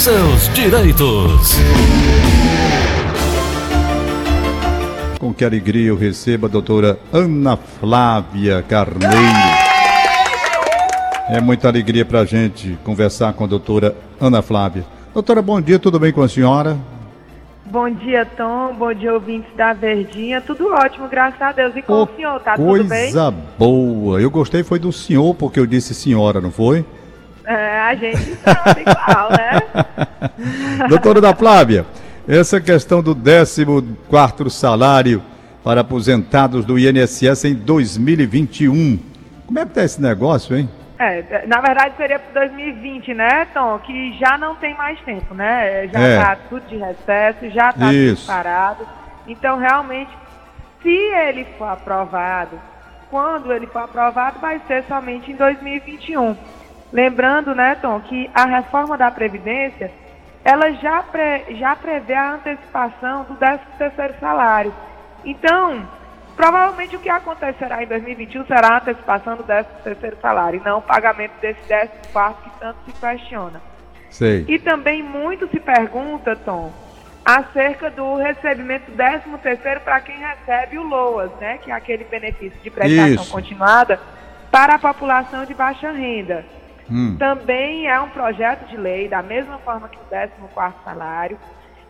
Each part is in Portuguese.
seus direitos. Com que alegria eu recebo a doutora Ana Flávia Carneiro. É muita alegria para a gente conversar com a doutora Ana Flávia. Doutora, bom dia, tudo bem com a senhora? Bom dia, Tom. Bom dia, ouvintes da Verdinha. Tudo ótimo, graças a Deus. E com oh, o senhor, tá tudo bem? Coisa boa. Eu gostei foi do senhor, porque eu disse senhora, não foi? É, a gente sabe igual, né? Doutora da Flávia, essa questão do 14 salário para aposentados do INSS em 2021. Como é que tá esse negócio, hein? É, na verdade seria para 2020, né, Tom? Que já não tem mais tempo, né? Já está é. tudo de recesso, já está tudo parado. Então, realmente, se ele for aprovado, quando ele for aprovado, vai ser somente em 2021. Lembrando, né, Tom, que a reforma da Previdência, ela já, pre, já prevê a antecipação do 13 terceiro salário. Então, Provavelmente o que acontecerá em 2021 será a antecipação do 13 terceiro salário e não o pagamento desse 14 quarto que tanto se questiona. Sei. E também muito se pergunta, Tom, acerca do recebimento do 13 terceiro para quem recebe o LOAS, né, que é aquele benefício de prestação Isso. continuada para a população de baixa renda. Hum. Também é um projeto de lei, da mesma forma que o 14 quarto salário,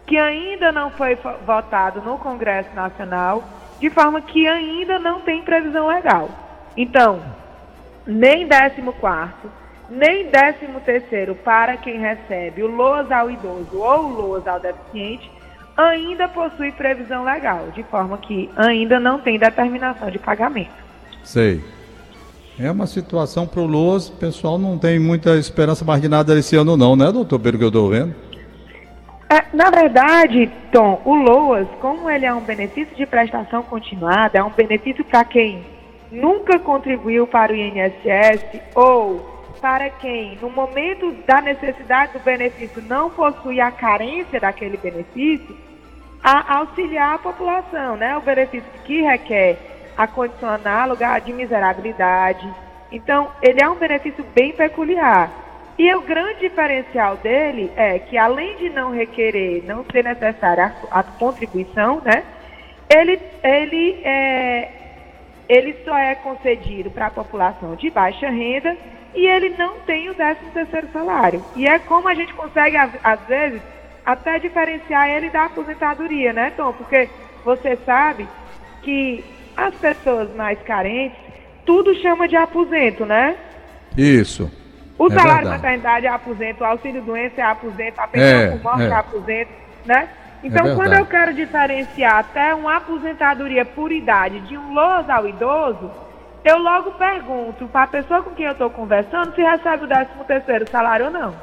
que ainda não foi votado no Congresso Nacional de forma que ainda não tem previsão legal. Então, nem 14 nem 13 para quem recebe o LOAS ao idoso ou o LOAS ao deficiente, ainda possui previsão legal, de forma que ainda não tem determinação de pagamento. Sei. É uma situação para o LOAS, o pessoal não tem muita esperança mais de nada esse ano não, né, doutor, pelo que eu estou vendo? É, na verdade, Tom, o LOAS, como ele é um benefício de prestação continuada, é um benefício para quem nunca contribuiu para o INSS ou para quem, no momento da necessidade do benefício, não possui a carência daquele benefício, a auxiliar a população, né? O benefício que requer a condição análoga de miserabilidade. Então, ele é um benefício bem peculiar. E o grande diferencial dele é que, além de não requerer, não ser necessária a, contribuição, né, ele, ele, é, ele só é concedido para a população de baixa renda e ele não tem o 13 terceiro salário. E é como a gente consegue, às vezes, até diferenciar ele da aposentadoria, né, Tom? Porque você sabe que as pessoas mais carentes, tudo chama de aposento, né? Isso. O é salário de maternidade é aposento, o auxílio doença é aposento, a pensão é, por morte é. é aposento, né? Então, é quando eu quero diferenciar até uma aposentadoria por idade de um LOAS ao idoso, eu logo pergunto para a pessoa com quem eu estou conversando se recebe o 13 terceiro salário ou não.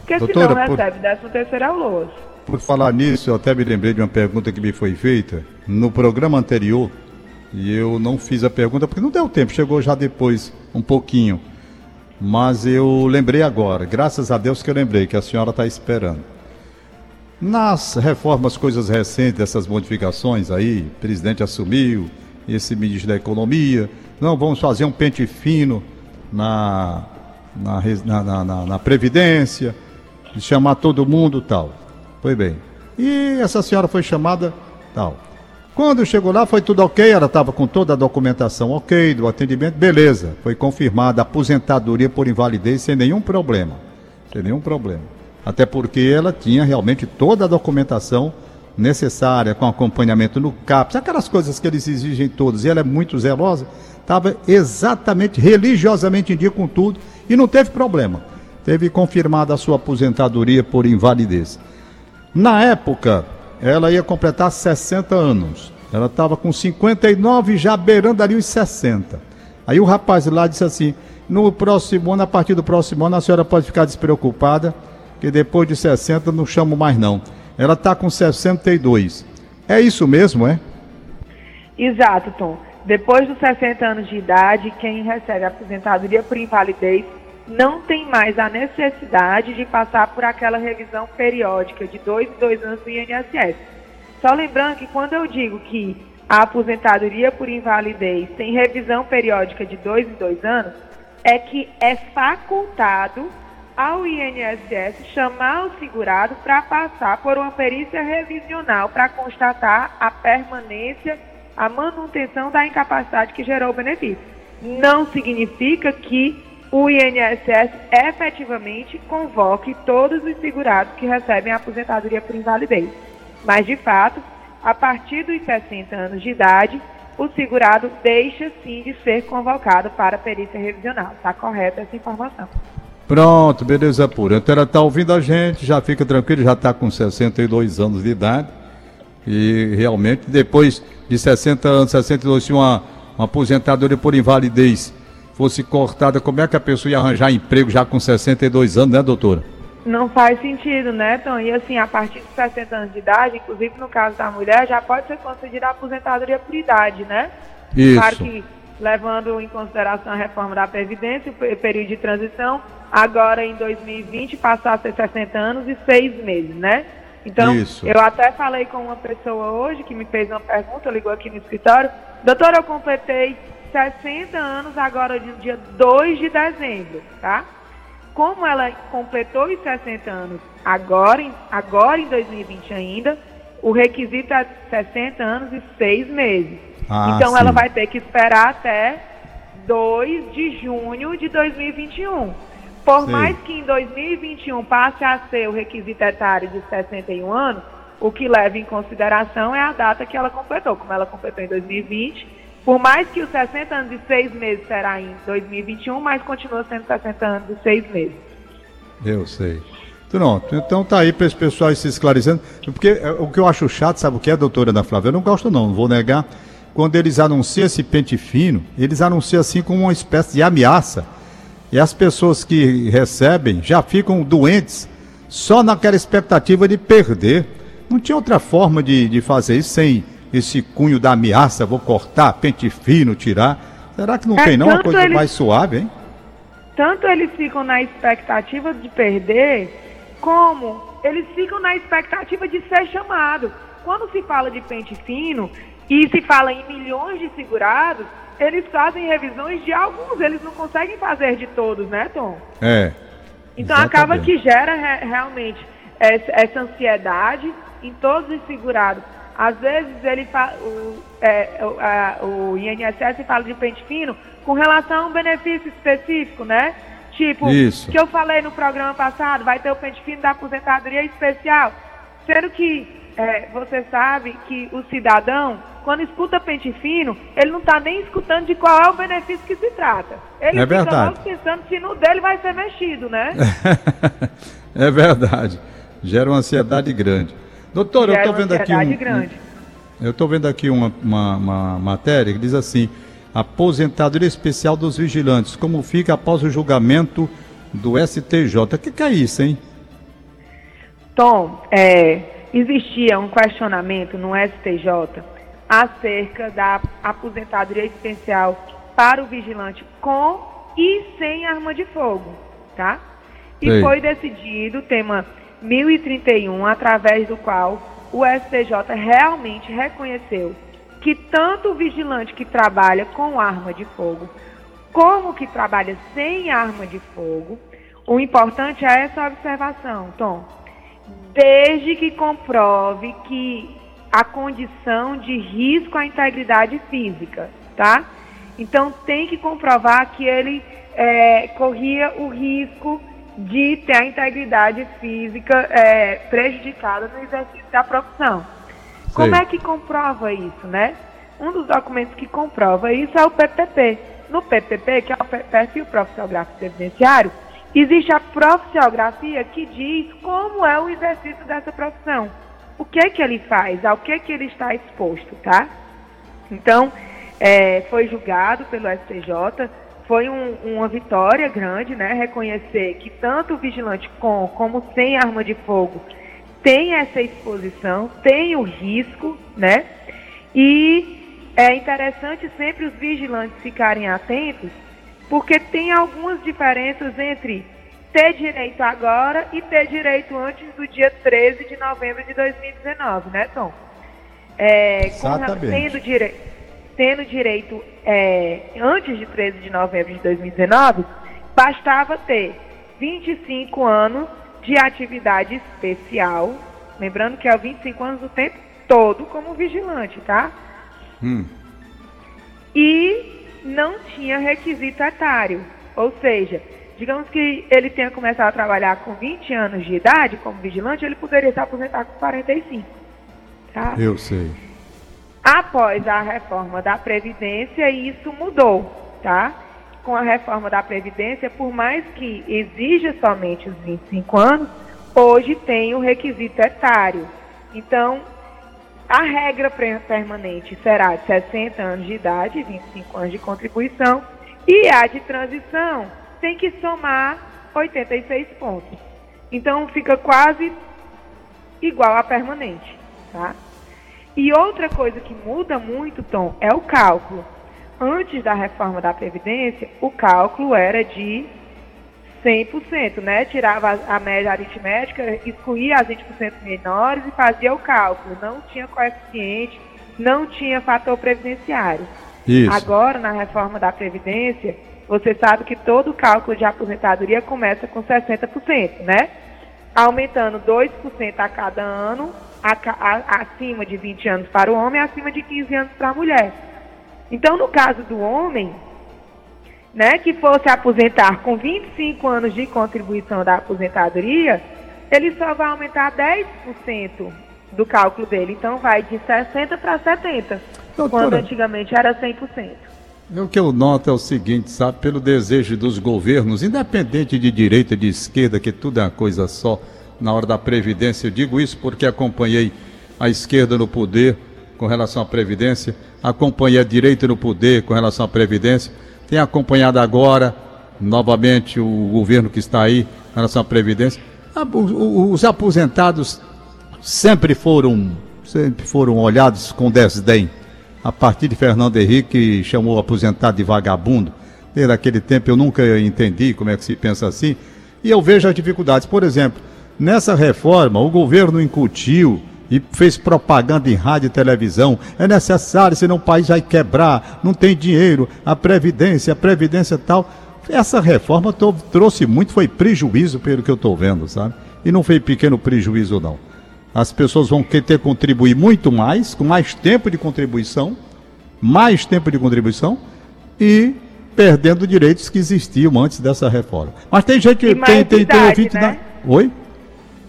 Porque Doutora, se não recebe, o 13 terceiro é o LOAS. Por falar nisso, eu até me lembrei de uma pergunta que me foi feita no programa anterior, e eu não fiz a pergunta porque não deu tempo, chegou já depois, um pouquinho. Mas eu lembrei agora, graças a Deus que eu lembrei que a senhora está esperando. Nas reformas, coisas recentes, essas modificações aí, o presidente assumiu, esse ministro da Economia, não, vamos fazer um pente fino na, na, na, na, na Previdência, chamar todo mundo tal. Foi bem. E essa senhora foi chamada tal. Quando chegou lá, foi tudo ok, ela estava com toda a documentação ok, do atendimento, beleza. Foi confirmada a aposentadoria por invalidez sem nenhum problema. Sem nenhum problema. Até porque ela tinha realmente toda a documentação necessária, com acompanhamento no CAPS, aquelas coisas que eles exigem todos, e ela é muito zelosa, estava exatamente, religiosamente em dia com tudo, e não teve problema. Teve confirmada a sua aposentadoria por invalidez. Na época, ela ia completar 60 anos. Ela estava com 59, já beirando ali os 60. Aí o rapaz lá disse assim: no próximo ano, a partir do próximo ano, a senhora pode ficar despreocupada, que depois de 60 não chamo mais não. Ela está com 62. É isso mesmo, é? Exato, Tom. Depois dos 60 anos de idade, quem recebe aposentadoria por invalidez não tem mais a necessidade de passar por aquela revisão periódica de dois em dois anos do INSS. Só lembrando que quando eu digo que a aposentadoria por invalidez tem revisão periódica de dois em dois anos, é que é facultado ao INSS chamar o segurado para passar por uma perícia revisional para constatar a permanência, a manutenção da incapacidade que gerou o benefício. Não significa que o INSS efetivamente convoque todos os segurados que recebem a aposentadoria por invalidez. Mas, de fato, a partir dos 60 anos de idade, o segurado deixa sim de ser convocado para a perícia revisional. Está correta essa informação. Pronto, beleza pura. Então ela está ouvindo a gente, já fica tranquilo, já está com 62 anos de idade. E realmente, depois de 60 anos, 62, se uma, uma aposentadoria por invalidez fosse cortada, como é que a pessoa ia arranjar emprego já com 62 anos, né, doutora? Não faz sentido, né, Tom? E assim, a partir de 60 anos de idade, inclusive no caso da mulher, já pode ser concedida a aposentadoria por idade, né? Isso. Claro que levando em consideração a reforma da Previdência, o período de transição, agora em 2020 passar a ser 60 anos e 6 meses, né? Então, Isso. eu até falei com uma pessoa hoje que me fez uma pergunta, ligou aqui no escritório, doutora, eu completei 60 anos agora no dia 2 de dezembro, tá? Como ela completou os 60 anos agora, em- agora em 2020 ainda, o requisito é 60 anos e 6 meses. Ah, então ela sim. vai ter que esperar até 2 de junho de 2021. Por Sim. mais que em 2021 passe a ser o requisito etário de 61 anos, o que leva em consideração é a data que ela completou. Como ela completou em 2020, por mais que os 60 anos e 6 meses será em 2021, mas continua sendo 60 anos e 6 meses. Eu sei. Pronto, então tá aí para esse pessoal se esclarecendo. Porque é, o que eu acho chato, sabe o que é, doutora Ana Flávia? Eu não gosto não, não vou negar. Quando eles anunciam esse pente fino, eles anunciam assim como uma espécie de ameaça. E as pessoas que recebem já ficam doentes só naquela expectativa de perder. Não tinha outra forma de, de fazer isso sem esse cunho da ameaça, vou cortar, pente fino, tirar. Será que não É, tem não uma coisa eles- mais suave, hein? tanto eles ficam na expectativa de perder, como eles ficam na expectativa de ser chamado. Quando se fala de pente fino e se fala em milhões de segurados, eles fazem revisões de alguns, eles não conseguem fazer de todos, né, Tom? É. Então acaba Exatamente. que gera re- realmente essa, essa ansiedade em todos os segurados. Às vezes ele fa- o, é, o, a- o INSS fala de pente fino com relação a um benefício específico, né? Tipo, Isso. que eu falei no programa passado, vai ter o pente fino da aposentadoria especial. Sendo que é, você sabe que o cidadão, quando escuta pente fino, ele não está nem escutando de qual é o benefício que se trata. Ele É fica verdade. pensando se no dele vai ser mexido, né? é verdade. Gera uma ansiedade grande. Doutor, eu estou vendo aqui um, grande. eu estou vendo aqui uma, uma, uma matéria que diz assim: aposentadoria especial dos vigilantes, como fica após o julgamento do STJ. O que, que é isso, hein? Tom, é, existia um questionamento no STJ acerca da aposentadoria especial para o vigilante com e sem arma de fogo, tá? E foi decidido tema 1031, através do qual o STJ realmente reconheceu que tanto o vigilante que trabalha com arma de fogo, como que trabalha sem arma de fogo, o importante é essa observação, Tom desde que comprove que a condição de risco à integridade física, tá? Então tem que comprovar que ele é, corria o risco de ter a integridade física é, prejudicada no exercício da profissão. Como é que comprova isso, né? Um dos documentos que comprova isso é o PPP. No PPP, que é o Pe- Perfil Profissiográfico Previdenciário, existe a profissiografia que diz como é o exercício dessa profissão. O que é que ele faz, ao que é que ele está exposto, tá? Então, é, foi julgado pelo STJ, foi um- uma vitória grande, né? Reconhecer que tanto o vigilante com como sem arma de fogo tem essa exposição, tem o risco, né? E é interessante sempre os vigilantes ficarem atentos, porque tem algumas diferenças entre ter direito agora e ter direito antes do dia 13 de novembro de 2019, né, Tom? É, Exatamente. tendo, dire... tendo direito é, antes de 13 de novembro de 2019, bastava ter 25 anos de atividade especial. Lembrando que é 25 anos o tempo todo como vigilante, tá? Hum. E não tinha requisito etário. Ou seja, digamos que ele tenha começado a trabalhar com 20 anos de idade como vigilante, ele poderia se aposentar com 45. Tá? Eu sei. Após a reforma da Previdência, isso mudou, tá? Com a reforma da Previdência, por mais que exija somente os 25 anos, hoje tem o requisito etário. Então, a regra permanente será de 60 anos de idade, 25 anos de contribuição, e a de transição tem que somar 86 pontos. Então fica quase igual à permanente, tá? E outra coisa que muda muito, Tom, é o cálculo. Antes da reforma da Previdência, o cálculo era de 100%, né? Tirava a média aritmética, excluía as 20% menores e fazia o cálculo. Não tinha coeficiente, não tinha fator previdenciário. Isso. Agora, na reforma da Previdência, você sabe que todo cálculo de aposentadoria começa com 60%, né? Aumentando 2% a cada ano, acima de 20 anos para o homem e acima de 15 anos para a mulher. Então, no caso do homem, né, que fosse aposentar com 25 anos de contribuição da aposentadoria, ele só vai aumentar 10% do cálculo dele. Então, vai de 60% para 70%, Doutora, quando antigamente era 100%. O que eu noto é o seguinte, sabe, pelo desejo dos governos, independente de direita, de esquerda, que tudo é uma coisa só, na hora da Previdência, eu digo isso porque acompanhei a esquerda no poder com relação à Previdência, acompanhei a direita no poder com relação à Previdência, tenho acompanhado agora, novamente, o governo que está aí com relação à Previdência. Os aposentados sempre foram, sempre foram olhados com desdém a partir de Fernando Henrique, chamou o aposentado de vagabundo. Desde aquele tempo eu nunca entendi como é que se pensa assim. E eu vejo as dificuldades. Por exemplo, nessa reforma, o governo incutiu e fez propaganda em rádio e televisão. É necessário, senão o país vai quebrar, não tem dinheiro, a Previdência, a Previdência tal. Essa reforma trouxe muito, foi prejuízo pelo que eu estou vendo, sabe? E não foi pequeno prejuízo, não. As pessoas vão ter que contribuir muito mais, com mais tempo de contribuição, mais tempo de contribuição e perdendo direitos que existiam antes dessa reforma. Mas tem gente que tem, tem, tem ouvinte né? da... Oi?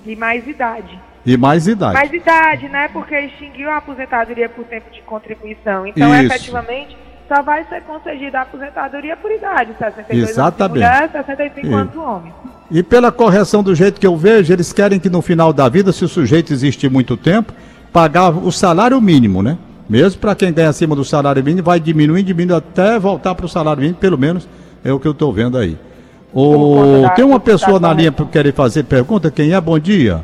E mais idade. E mais idade. Mais idade, né? Porque extinguiu a aposentadoria por tempo de contribuição. Então, Isso. efetivamente, só vai ser concedida a aposentadoria por idade, 62 Exatamente. anos mulher, 65 e... anos homem. E pela correção do jeito que eu vejo, eles querem que no final da vida, se o sujeito existir muito tempo, pagar o salário mínimo, né? Mesmo para quem ganha acima do salário mínimo, vai diminuindo, diminuindo até voltar para o salário mínimo, pelo menos é o que eu estou vendo aí. O... Tem uma pessoa na linha para querer fazer pergunta. Quem é? Bom dia.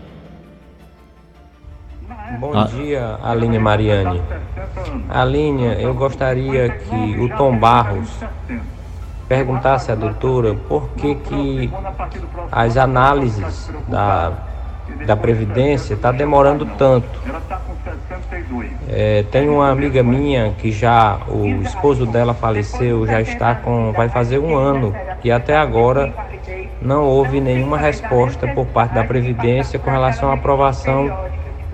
Bom ah. dia, Aline Mariane. Aline, eu gostaria que o Tom Barros perguntasse à doutora por que, que as análises da, da Previdência está demorando tanto. É, tem uma amiga minha que já, o esposo dela faleceu, já está com, vai fazer um ano e até agora não houve nenhuma resposta por parte da Previdência com relação à aprovação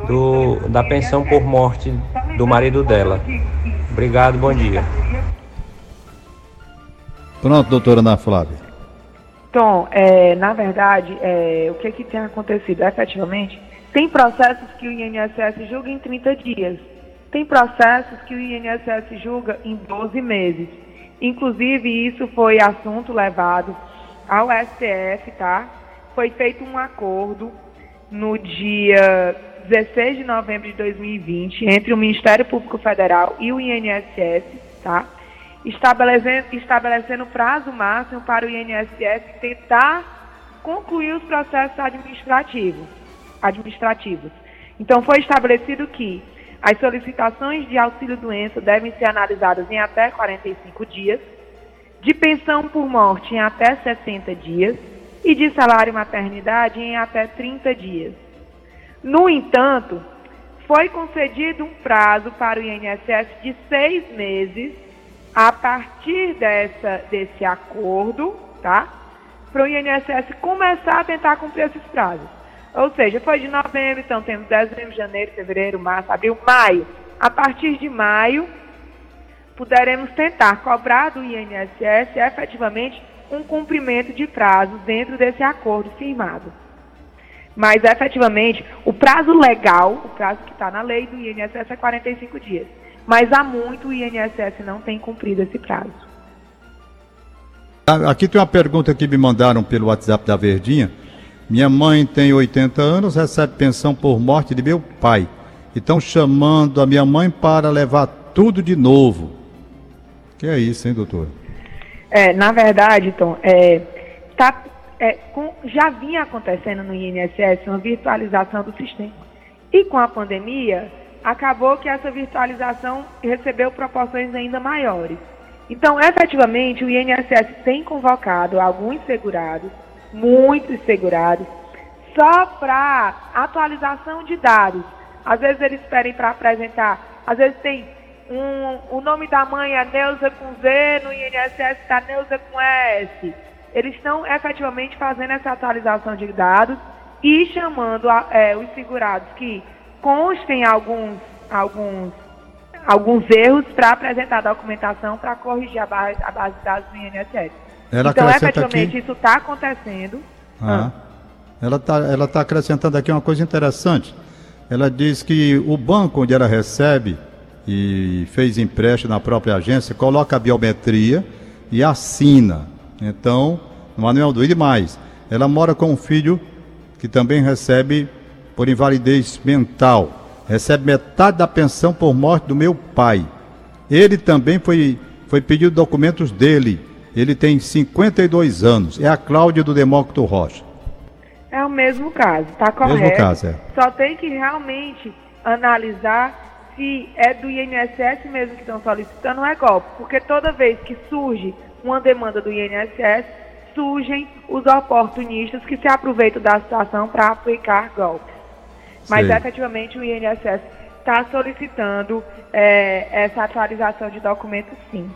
do, da pensão por morte do marido dela. Obrigado, bom dia. Pronto, doutora Ana Flávia. Tom, é, na verdade, é, o que, que tem acontecido efetivamente? Tem processos que o INSS julga em 30 dias. Tem processos que o INSS julga em 12 meses. Inclusive, isso foi assunto levado ao STF, tá? Foi feito um acordo no dia 16 de novembro de 2020 entre o Ministério Público Federal e o INSS, tá? Estabelecendo, estabelecendo prazo máximo para o INSS tentar concluir os processos administrativos. administrativos. Então, foi estabelecido que as solicitações de auxílio-doença devem ser analisadas em até 45 dias, de pensão por morte em até 60 dias e de salário maternidade em até 30 dias. No entanto, foi concedido um prazo para o INSS de seis meses a partir dessa, desse acordo, tá? para o INSS começar a tentar cumprir esses prazos. Ou seja, foi de novembro, então temos dezembro, janeiro, fevereiro, março, abril, maio. A partir de maio, poderemos tentar cobrar do INSS efetivamente um cumprimento de prazo dentro desse acordo firmado. Mas efetivamente, o prazo legal, o prazo que está na lei do INSS é 45 dias. Mas há muito o INSS não tem cumprido esse prazo. Aqui tem uma pergunta que me mandaram pelo WhatsApp da Verdinha. Minha mãe tem 80 anos, recebe pensão por morte de meu pai. Estão chamando a minha mãe para levar tudo de novo. Que é isso, hein, doutor? É, na verdade, Tom, é, tá, é, com, já vinha acontecendo no INSS uma virtualização do sistema. E com a pandemia, acabou que essa virtualização recebeu proporções ainda maiores. Então, efetivamente, o INSS tem convocado alguns segurados, muitos segurados, só para atualização de dados. Às vezes eles pedem para apresentar, às vezes tem um, o nome da mãe é Neuza com Z, no INSS está Neuza com S. Eles estão efetivamente fazendo essa atualização de dados e chamando a, é, os segurados que constem alguns, alguns, alguns erros para apresentar a documentação para corrigir a base, a base de dados do INSS. Ela então, efetivamente, aqui... isso está acontecendo. Ah. Ela está ela tá acrescentando aqui uma coisa interessante. Ela diz que o banco onde ela recebe e fez empréstimo na própria agência, coloca a biometria e assina. Então, nenhuma dúvida mais. Ela mora com um filho que também recebe por invalidez mental. Recebe metade da pensão por morte do meu pai. Ele também foi, foi pedido documentos dele. Ele tem 52 anos. É a Cláudia do Demócrito Rocha. É o mesmo caso, tá correto. Mesmo caso, é. Só tem que realmente analisar se é do INSS mesmo que estão solicitando ou é golpe. Porque toda vez que surge uma demanda do INSS, surgem os oportunistas que se aproveitam da situação para aplicar golpes. Mas Sei. efetivamente o INSS está solicitando é, essa atualização de documentos sim.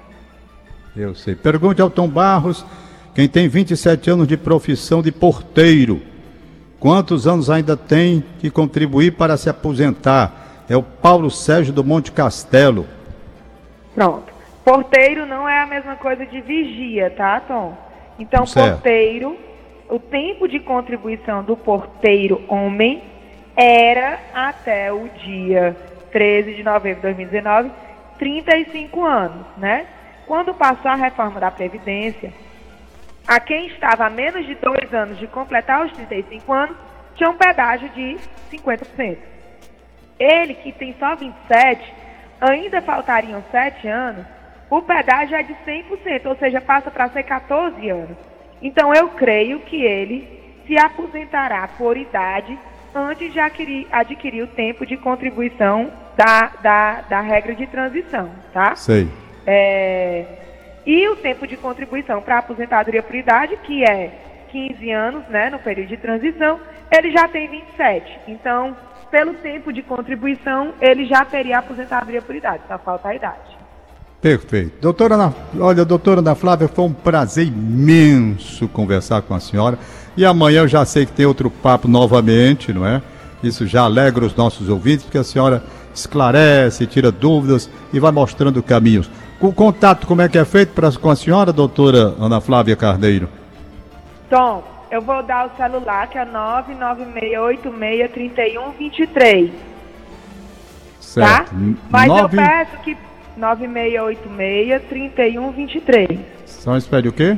Eu sei. Pergunte ao Tom Barros, quem tem 27 anos de profissão de porteiro, quantos anos ainda tem que contribuir para se aposentar? É o Paulo Sérgio do Monte Castelo. Pronto. Porteiro não é a mesma coisa de vigia, tá, Tom? Então, Certo. porteiro, o tempo de contribuição do porteiro homem era até o dia 13 de novembro de 2019, 35 anos, né? Quando passou a reforma da Previdência, a quem estava a menos de dois anos de completar os 35 anos, tinha um pedágio de 50%. Ele, que tem só 27, ainda faltariam 7 anos, o pedágio é de 100%, ou seja, passa para ser 14 anos. Então, eu creio que ele se aposentará por idade antes de adquirir, adquirir o tempo de contribuição da, da, da regra de transição, tá? Sei. É, e o tempo de contribuição para a aposentadoria por idade, que é 15 anos, né, no período de transição, ele já tem 27. Então, pelo tempo de contribuição, ele já teria aposentadoria por idade, só falta a idade. Perfeito. Doutora Ana, olha, doutora Ana Flávia, foi um prazer imenso conversar com a senhora. E amanhã eu já sei que tem outro papo novamente, não é? Isso já alegra os nossos ouvintes, porque a senhora esclarece, tira dúvidas e vai mostrando caminhos. O contato, como é que é feito pra, com a senhora, doutora Ana Flávia Carneiro? Tom, eu vou dar o celular, que é 996863123, tá? Certo. Mas Nove... eu peço que 96863123. Só espere o quê?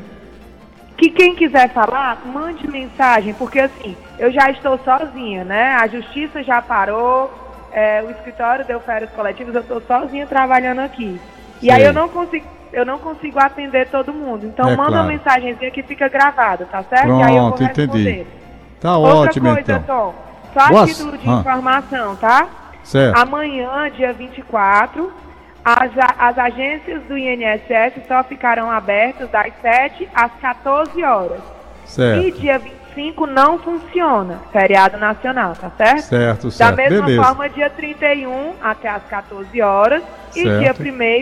Que quem quiser falar, mande mensagem, porque assim, eu já estou sozinha, né? A justiça já parou, é, o escritório deu férias coletivas, eu estou sozinha trabalhando aqui. E aí eu não consigo, eu não consigo atender todo mundo. Então É manda claro. uma mensagenzinha que fica gravada, tá certo? e aí eu vou Pronto, entendi. Tá Outra ótimo coisa, então. Tom, só Boa- título de Ah. informação, tá? Certo. Amanhã, dia 24, as, as agências do INSS só ficarão abertas das 7 às 14 horas. E Certo. dia 25 não funciona, feriado nacional, tá certo? Certo, Da certo. mesma Beleza. forma, dia 31 até às 14 horas e Certo. dia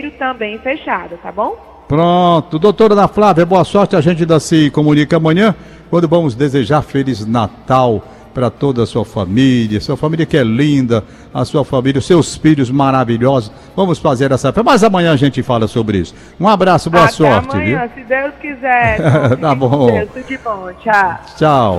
1 também fechado, tá bom? Pronto. Doutora Ana Flávia, boa sorte. A gente ainda se comunica amanhã. quando vamos desejar Feliz Natal para toda a sua família, sua família que é linda, a sua família, os seus filhos maravilhosos. Vamos fazer essa festa. Mas amanhã a gente fala sobre isso. Um abraço, boa Até sorte. amanhã, viu? se Deus quiser. Tá bom. Deus, tudo de bom. Tchau. Tchau.